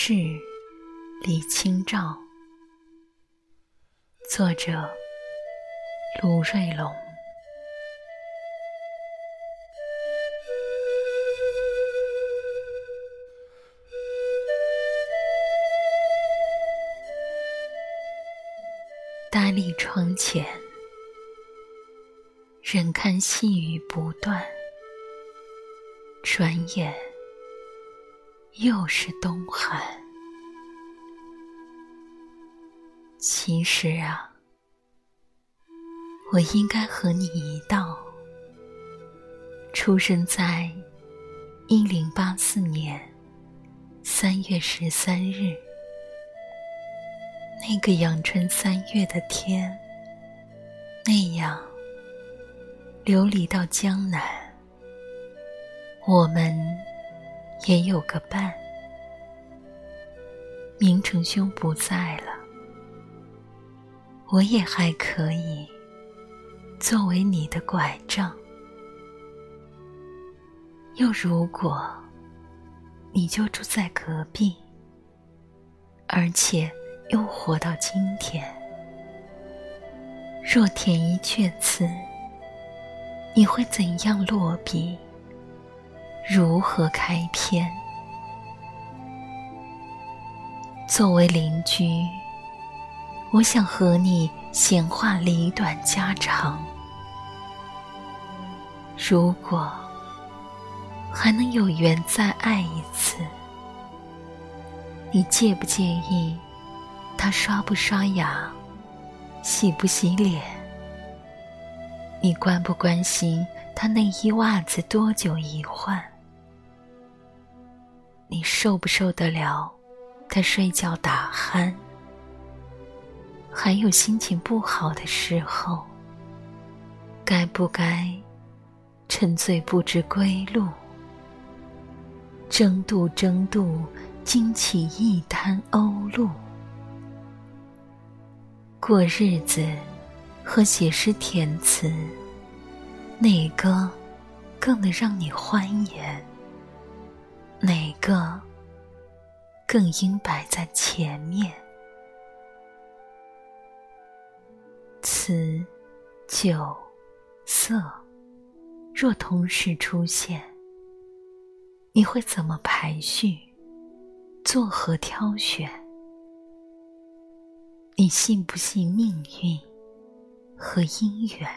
是李清照，作者卢瑞龙。呆立窗前，忍看细雨不断，转眼又是冬寒。其实啊，我应该和你一道，出生在一零八四年三月十三日。那个阳春三月的天，那样流离到江南，我们也有个伴。明成兄不在了，我也还可以作为你的拐杖。又如果你就住在隔壁，而且。又活到今天，若填一阙词，你会怎样落笔？如何开篇？作为邻居，我想和你闲话里短家常。如果还能有缘再爱一次，你介不介意？他刷不刷牙，洗不洗脸？你关不关心他内衣袜子多久一换？你受不受得了他睡觉打鼾？还有心情不好的时候，该不该沉醉不知归路？争渡争渡，惊起一滩鸥鹭。过日子和写诗填词，哪个更能让你欢颜？哪个更应摆在前面？词、酒、色，若同时出现，你会怎么排序？作何挑选？你信不信命运和姻缘？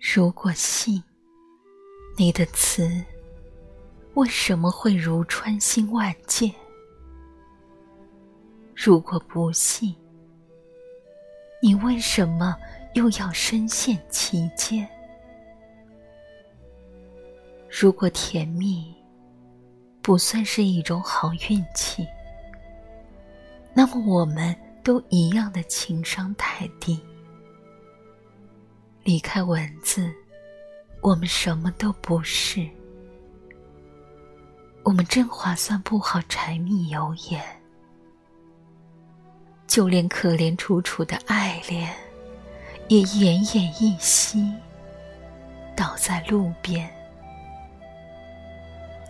如果信，你的词为什么会如穿心万箭？如果不信，你为什么又要深陷其间？如果甜蜜不算是一种好运气？那么，我们都一样的情商太低。离开文字，我们什么都不是。我们真划算不好柴米油盐，就连可怜楚楚的爱恋，也奄奄一息，倒在路边。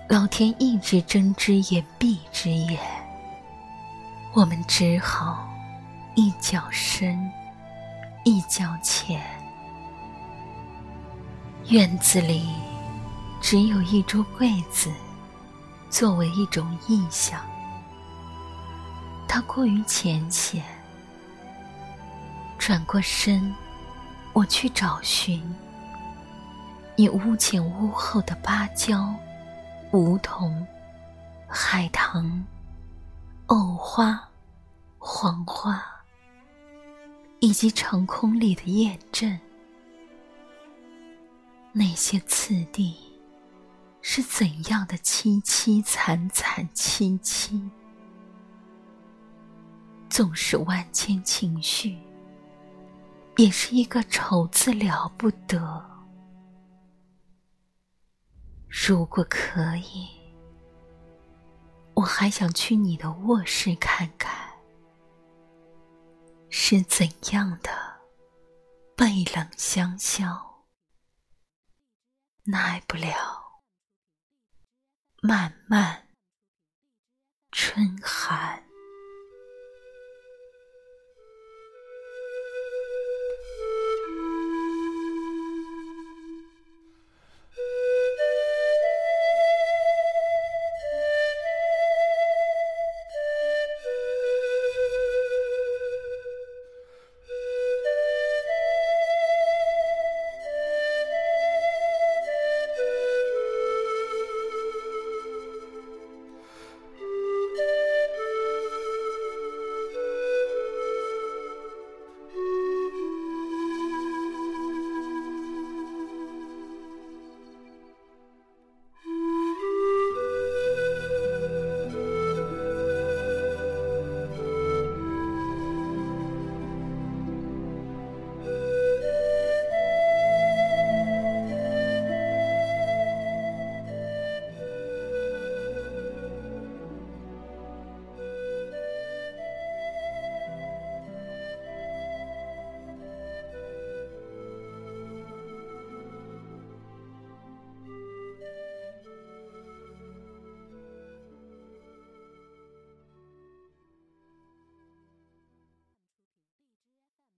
老天一直睁只眼闭只眼。我们只好一脚深，一脚浅。院子里只有一桌柜子，作为一种意象。它过于浅显。转过身，我去找寻你屋前屋后的芭蕉、梧桐、海棠。藕花、黄花，以及长空里的雁阵，那些次第是怎样的凄凄惨惨戚戚？纵使万千情绪，也是一个丑字了不得。如果可以。我还想去你的卧室看看，是怎样的背冷香消，耐不了漫漫春寒。